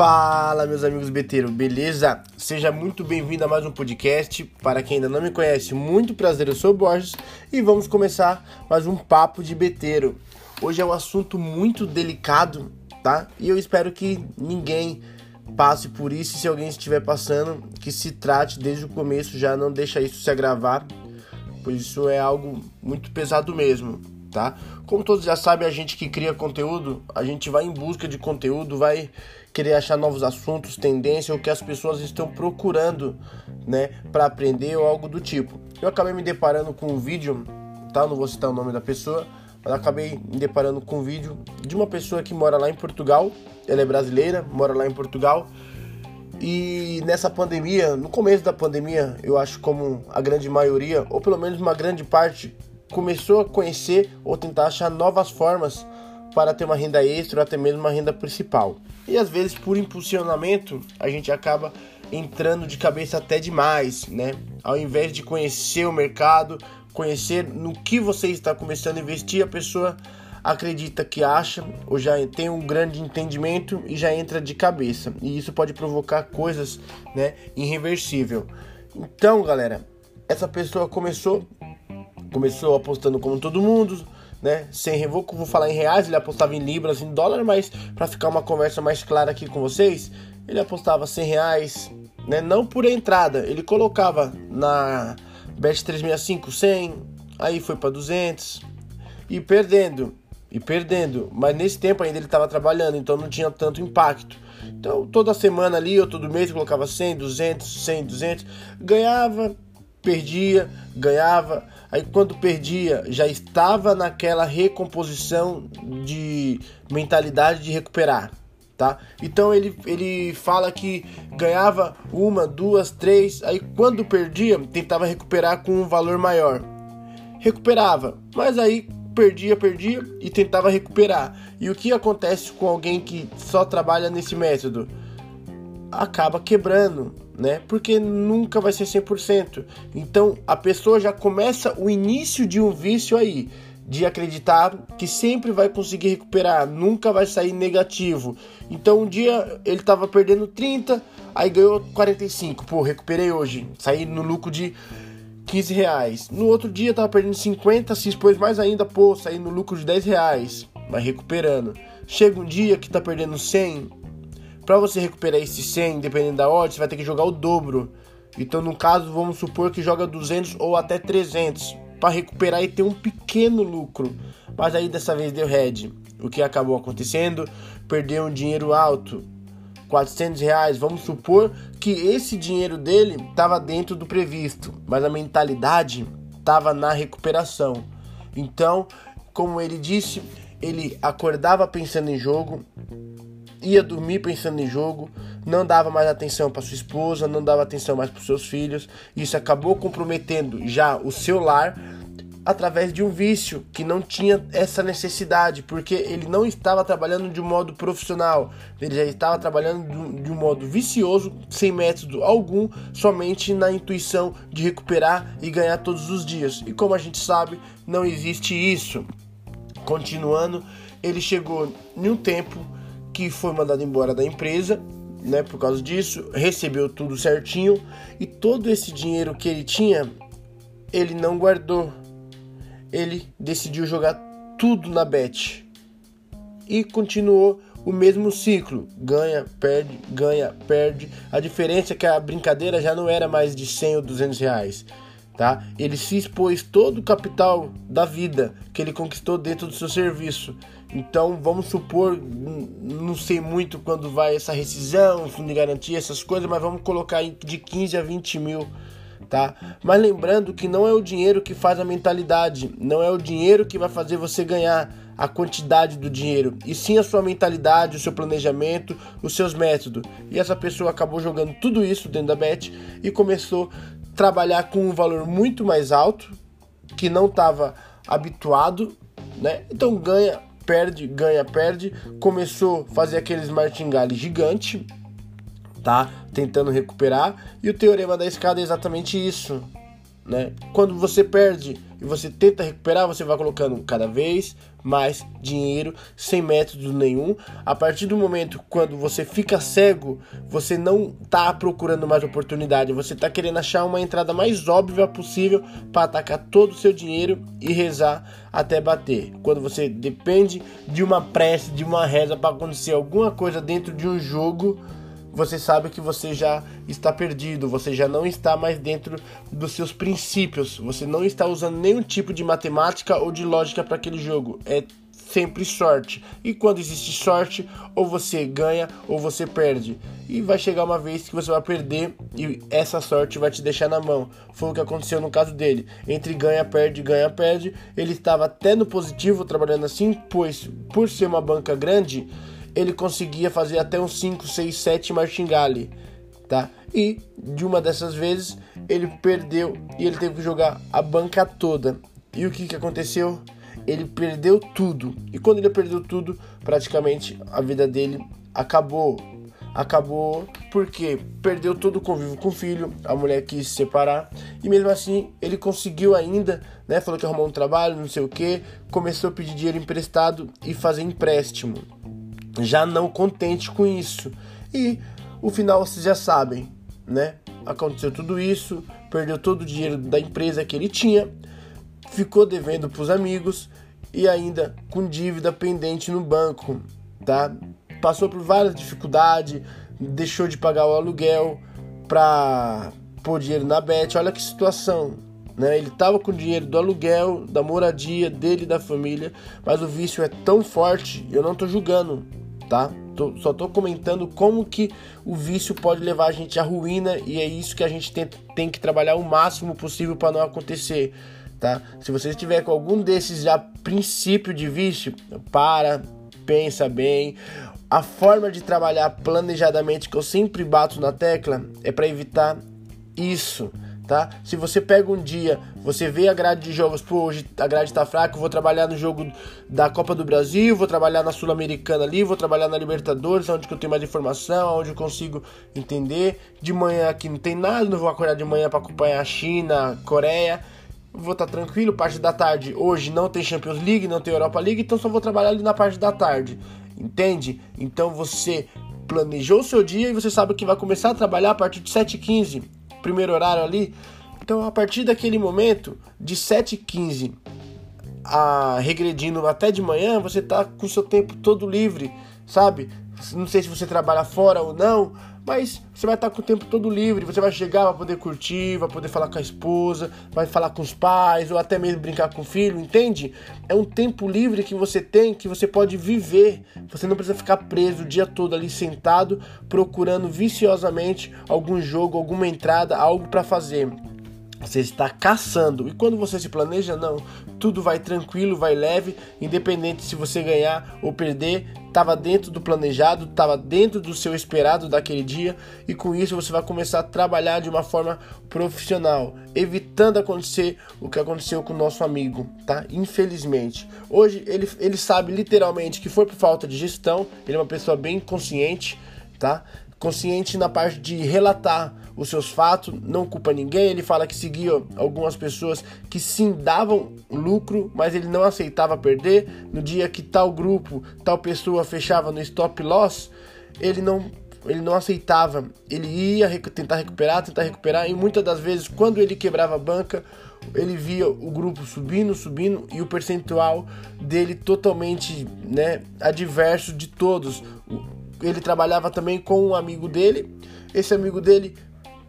Fala, meus amigos beteiros, beleza? Seja muito bem-vindo a mais um podcast. Para quem ainda não me conhece, muito prazer, eu sou o Borges e vamos começar mais um papo de beteiro. Hoje é um assunto muito delicado, tá? E eu espero que ninguém passe por isso. E se alguém estiver passando, que se trate desde o começo, já não deixa isso se agravar, pois isso é algo muito pesado mesmo, tá? Como todos já sabem, a gente que cria conteúdo, a gente vai em busca de conteúdo, vai querer achar novos assuntos, tendência, o que as pessoas estão procurando, né, para aprender ou algo do tipo. Eu acabei me deparando com um vídeo, tá? Não vou citar o nome da pessoa, mas acabei me deparando com um vídeo de uma pessoa que mora lá em Portugal. Ela é brasileira, mora lá em Portugal. E nessa pandemia, no começo da pandemia, eu acho como a grande maioria, ou pelo menos uma grande parte, começou a conhecer ou tentar achar novas formas para ter uma renda extra ou até mesmo uma renda principal. E às vezes por impulsionamento a gente acaba entrando de cabeça até demais, né? Ao invés de conhecer o mercado, conhecer no que você está começando a investir, a pessoa acredita que acha ou já tem um grande entendimento e já entra de cabeça. E isso pode provocar coisas, né, irreversível. Então, galera, essa pessoa começou começou apostando como todo mundo, né? Sem revoco, vou falar em reais, ele apostava em libras, em dólar, mas para ficar uma conversa mais clara aqui com vocês, ele apostava 100 reais, né? Não por entrada, ele colocava na Bet 365 100, aí foi para 200 e perdendo, e perdendo, mas nesse tempo ainda ele estava trabalhando, então não tinha tanto impacto. Então toda semana ali ou todo mês colocava 100, 200, 100, 200, ganhava, perdia, ganhava Aí quando perdia, já estava naquela recomposição de mentalidade de recuperar, tá? Então ele, ele fala que ganhava uma, duas, três, aí quando perdia, tentava recuperar com um valor maior. Recuperava, mas aí perdia, perdia e tentava recuperar. E o que acontece com alguém que só trabalha nesse método? Acaba quebrando, né? Porque nunca vai ser 100%. Então a pessoa já começa o início de um vício aí, de acreditar que sempre vai conseguir recuperar, nunca vai sair negativo. Então um dia ele estava perdendo 30, aí ganhou 45. Pô, recuperei hoje, saí no lucro de 15 reais. No outro dia tava perdendo 50, se expôs mais ainda, pô, saí no lucro de 10 reais, vai recuperando. Chega um dia que tá perdendo 100, para você recuperar esse 100, dependendo da ordem, você vai ter que jogar o dobro. Então, no caso, vamos supor que joga 200 ou até 300 para recuperar e ter um pequeno lucro. Mas aí dessa vez deu head. O que acabou acontecendo? Perdeu um dinheiro alto, 400 reais. Vamos supor que esse dinheiro dele estava dentro do previsto, mas a mentalidade estava na recuperação. Então, como ele disse, ele acordava pensando em jogo, ia dormir pensando em jogo, não dava mais atenção para sua esposa, não dava atenção mais para seus filhos. Isso acabou comprometendo já o seu lar através de um vício que não tinha essa necessidade, porque ele não estava trabalhando de um modo profissional, ele já estava trabalhando de um modo vicioso, sem método algum, somente na intuição de recuperar e ganhar todos os dias. E como a gente sabe, não existe isso. Continuando, ele chegou em um tempo que foi mandado embora da empresa, né, por causa disso, recebeu tudo certinho e todo esse dinheiro que ele tinha, ele não guardou. Ele decidiu jogar tudo na bet e continuou o mesmo ciclo, ganha, perde, ganha, perde. A diferença é que a brincadeira já não era mais de 100 ou 200 reais, tá? Ele se expôs todo o capital da vida que ele conquistou dentro do seu serviço. Então, vamos supor, não sei muito quando vai essa rescisão, fundo de garantia, essas coisas, mas vamos colocar de 15 a 20 mil, tá? Mas lembrando que não é o dinheiro que faz a mentalidade, não é o dinheiro que vai fazer você ganhar a quantidade do dinheiro, e sim a sua mentalidade, o seu planejamento, os seus métodos. E essa pessoa acabou jogando tudo isso dentro da Bet e começou trabalhar com um valor muito mais alto, que não estava habituado, né? Então ganha, perde, ganha, perde. Começou a fazer aqueles martingale gigante, tá? Tentando recuperar. E o teorema da escada é exatamente isso, né? Quando você perde e você tenta recuperar, você vai colocando cada vez mais dinheiro sem método nenhum. A partir do momento quando você fica cego, você não está procurando mais oportunidade, você está querendo achar uma entrada mais óbvia possível para atacar todo o seu dinheiro e rezar até bater. Quando você depende de uma prece, de uma reza para acontecer alguma coisa dentro de um jogo, você sabe que você já está perdido, você já não está mais dentro dos seus princípios, você não está usando nenhum tipo de matemática ou de lógica para aquele jogo. É sempre sorte. E quando existe sorte, ou você ganha ou você perde. E vai chegar uma vez que você vai perder e essa sorte vai te deixar na mão. Foi o que aconteceu no caso dele. Entre ganha, perde, ganha, perde. Ele estava até no positivo trabalhando assim, pois por ser uma banca grande, ele conseguia fazer até uns 5, 6, 7 martingale, tá? E de uma dessas vezes ele perdeu e ele teve que jogar a banca toda. E o que, que aconteceu? Ele perdeu tudo. E quando ele perdeu tudo, praticamente a vida dele acabou. Acabou porque perdeu todo o convívio com o filho, a mulher quis se separar e mesmo assim ele conseguiu ainda, né? Falou que arrumou um trabalho, não sei o que, começou a pedir dinheiro emprestado e fazer empréstimo já não contente com isso. E o final vocês já sabem, né? Aconteceu tudo isso, perdeu todo o dinheiro da empresa que ele tinha, ficou devendo para os amigos e ainda com dívida pendente no banco, tá? Passou por várias dificuldades, deixou de pagar o aluguel para pôr dinheiro na bet. Olha que situação, né? Ele estava com dinheiro do aluguel, da moradia dele da família, mas o vício é tão forte, eu não estou julgando, tá? Tô, só tô comentando como que o vício pode levar a gente à ruína e é isso que a gente tem, tem que trabalhar o máximo possível para não acontecer, tá? Se você estiver com algum desses já princípio de vício, para, pensa bem. A forma de trabalhar planejadamente que eu sempre bato na tecla é para evitar isso tá? Se você pega um dia, você vê a grade de jogos, pô, hoje a grade tá fraca, vou trabalhar no jogo da Copa do Brasil, vou trabalhar na Sul-Americana ali, vou trabalhar na Libertadores, onde que eu tenho mais informação, onde eu consigo entender. De manhã aqui não tem nada, não vou acordar de manhã para acompanhar a China, Coreia. Vou estar tá tranquilo, parte da tarde. Hoje não tem Champions League, não tem Europa League, então só vou trabalhar ali na parte da tarde. Entende? Então você planejou o seu dia e você sabe que vai começar a trabalhar a partir de 7h15 primeiro horário ali. Então, a partir daquele momento, de 7h15 a regredindo até de manhã, você tá com o seu tempo todo livre, sabe? Não sei se você trabalha fora ou não, mas você vai estar com o tempo todo livre, você vai chegar, vai poder curtir, vai poder falar com a esposa, vai falar com os pais, ou até mesmo brincar com o filho, entende? É um tempo livre que você tem, que você pode viver. Você não precisa ficar preso o dia todo ali sentado, procurando viciosamente algum jogo, alguma entrada, algo para fazer. Você está caçando. E quando você se planeja, não. Tudo vai tranquilo, vai leve, independente se você ganhar ou perder, estava dentro do planejado, estava dentro do seu esperado daquele dia, e com isso você vai começar a trabalhar de uma forma profissional, evitando acontecer o que aconteceu com o nosso amigo, tá? Infelizmente. Hoje ele, ele sabe literalmente que foi por falta de gestão, ele é uma pessoa bem consciente, tá? Consciente na parte de relatar os seus fatos, não culpa ninguém. Ele fala que seguia algumas pessoas que sim davam lucro, mas ele não aceitava perder. No dia que tal grupo, tal pessoa fechava no stop loss, ele não ele não aceitava. Ele ia tentar recuperar, tentar recuperar, e muitas das vezes, quando ele quebrava a banca, ele via o grupo subindo, subindo e o percentual dele totalmente né, adverso de todos. Ele trabalhava também com um amigo dele. Esse amigo dele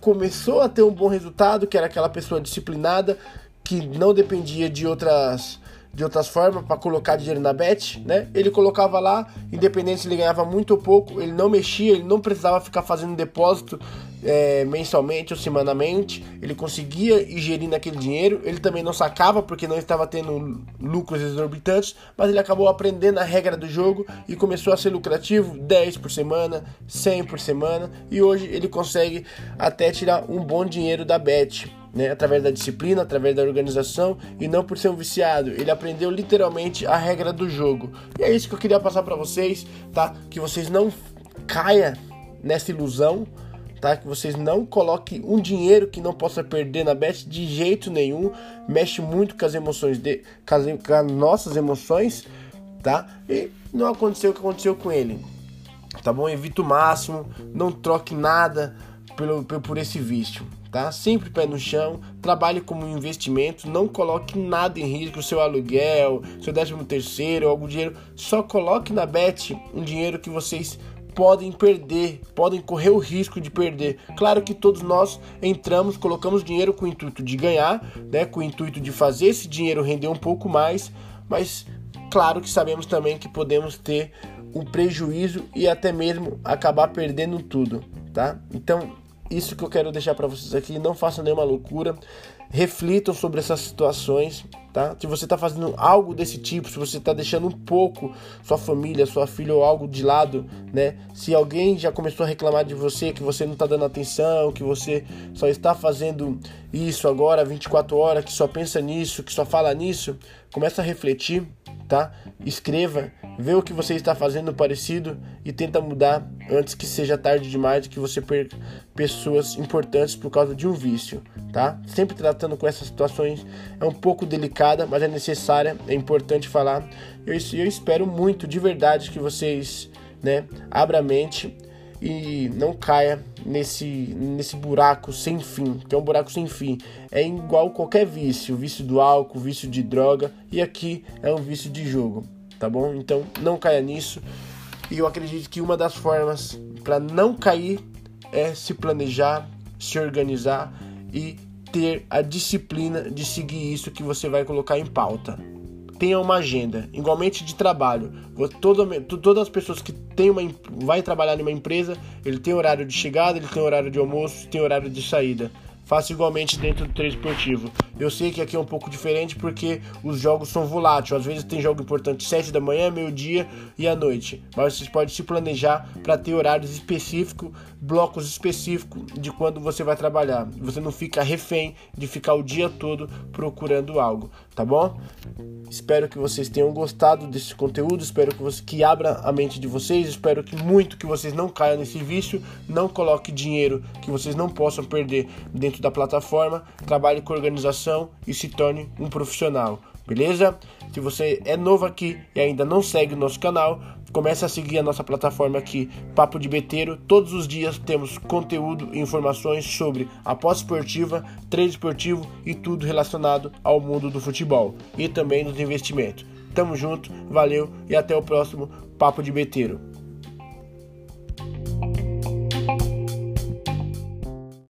começou a ter um bom resultado, que era aquela pessoa disciplinada, que não dependia de outras de outras formas para colocar dinheiro na bet, né? Ele colocava lá, independente se ele ganhava muito ou pouco, ele não mexia, ele não precisava ficar fazendo depósito é, mensalmente ou semanalmente, ele conseguia ir gerindo aquele dinheiro, ele também não sacava porque não estava tendo lucros exorbitantes, mas ele acabou aprendendo a regra do jogo e começou a ser lucrativo 10 por semana, 100 por semana e hoje ele consegue até tirar um bom dinheiro da bet. Né, através da disciplina, através da organização e não por ser um viciado. Ele aprendeu literalmente a regra do jogo. E é isso que eu queria passar para vocês, tá? Que vocês não caia nessa ilusão tá? Que vocês não coloquem um dinheiro que não possa perder na bet de jeito nenhum. Mexe muito com as emoções de, com as, com as nossas emoções, tá? E não aconteceu o que aconteceu com ele, tá bom? Evita o máximo, não troque nada pelo, por esse vício, tá? Sempre pé no chão, trabalhe como investimento, não coloque nada em risco, seu aluguel, seu décimo terceiro, algum dinheiro, só coloque na bet um dinheiro que vocês podem perder, podem correr o risco de perder. Claro que todos nós entramos, colocamos dinheiro com o intuito de ganhar, né, com o intuito de fazer esse dinheiro render um pouco mais, mas claro que sabemos também que podemos ter um prejuízo e até mesmo acabar perdendo tudo, tá? Então, isso que eu quero deixar para vocês aqui. Não façam nenhuma loucura. Reflitam sobre essas situações, tá? Se você está fazendo algo desse tipo, se você está deixando um pouco sua família, sua filha ou algo de lado, né? Se alguém já começou a reclamar de você, que você não está dando atenção, que você só está fazendo isso agora 24 horas, que só pensa nisso, que só fala nisso, começa a refletir tá? Escreva, vê o que você está fazendo parecido e tenta mudar antes que seja tarde demais e que você perca pessoas importantes por causa de um vício, tá? Sempre tratando com essas situações é um pouco delicada, mas é necessária, é importante falar. Eu, eu espero muito, de verdade, que vocês, né, abram a mente e não caia nesse, nesse buraco sem fim, que é um buraco sem fim. É igual qualquer vício, vício do álcool, vício de droga, e aqui é um vício de jogo, tá bom? Então não caia nisso. E eu acredito que uma das formas para não cair é se planejar, se organizar e ter a disciplina de seguir isso que você vai colocar em pauta tenha uma agenda, igualmente de trabalho. Toda, todas as pessoas que tem uma, vai trabalhar em uma empresa, ele tem horário de chegada, ele tem horário de almoço, tem horário de saída. Faça igualmente dentro do treino esportivo. Eu sei que aqui é um pouco diferente porque os jogos são voláteis. Às vezes tem jogo importante 7 da manhã, meio-dia e à noite. Mas vocês podem se planejar para ter horários específicos, blocos específicos de quando você vai trabalhar. Você não fica refém de ficar o dia todo procurando algo, tá bom? Espero que vocês tenham gostado desse conteúdo, espero que você que abra a mente de vocês, espero que muito que vocês não caiam nesse vício, não coloque dinheiro que vocês não possam perder dentro da plataforma, trabalhe com organização e se torne um profissional. Beleza? Se você é novo aqui e ainda não segue o nosso canal, comece a seguir a nossa plataforma aqui, Papo de Beteiro. Todos os dias temos conteúdo e informações sobre a pós-esportiva, treino esportivo e tudo relacionado ao mundo do futebol e também dos investimentos. Tamo junto, valeu e até o próximo Papo de Beteiro.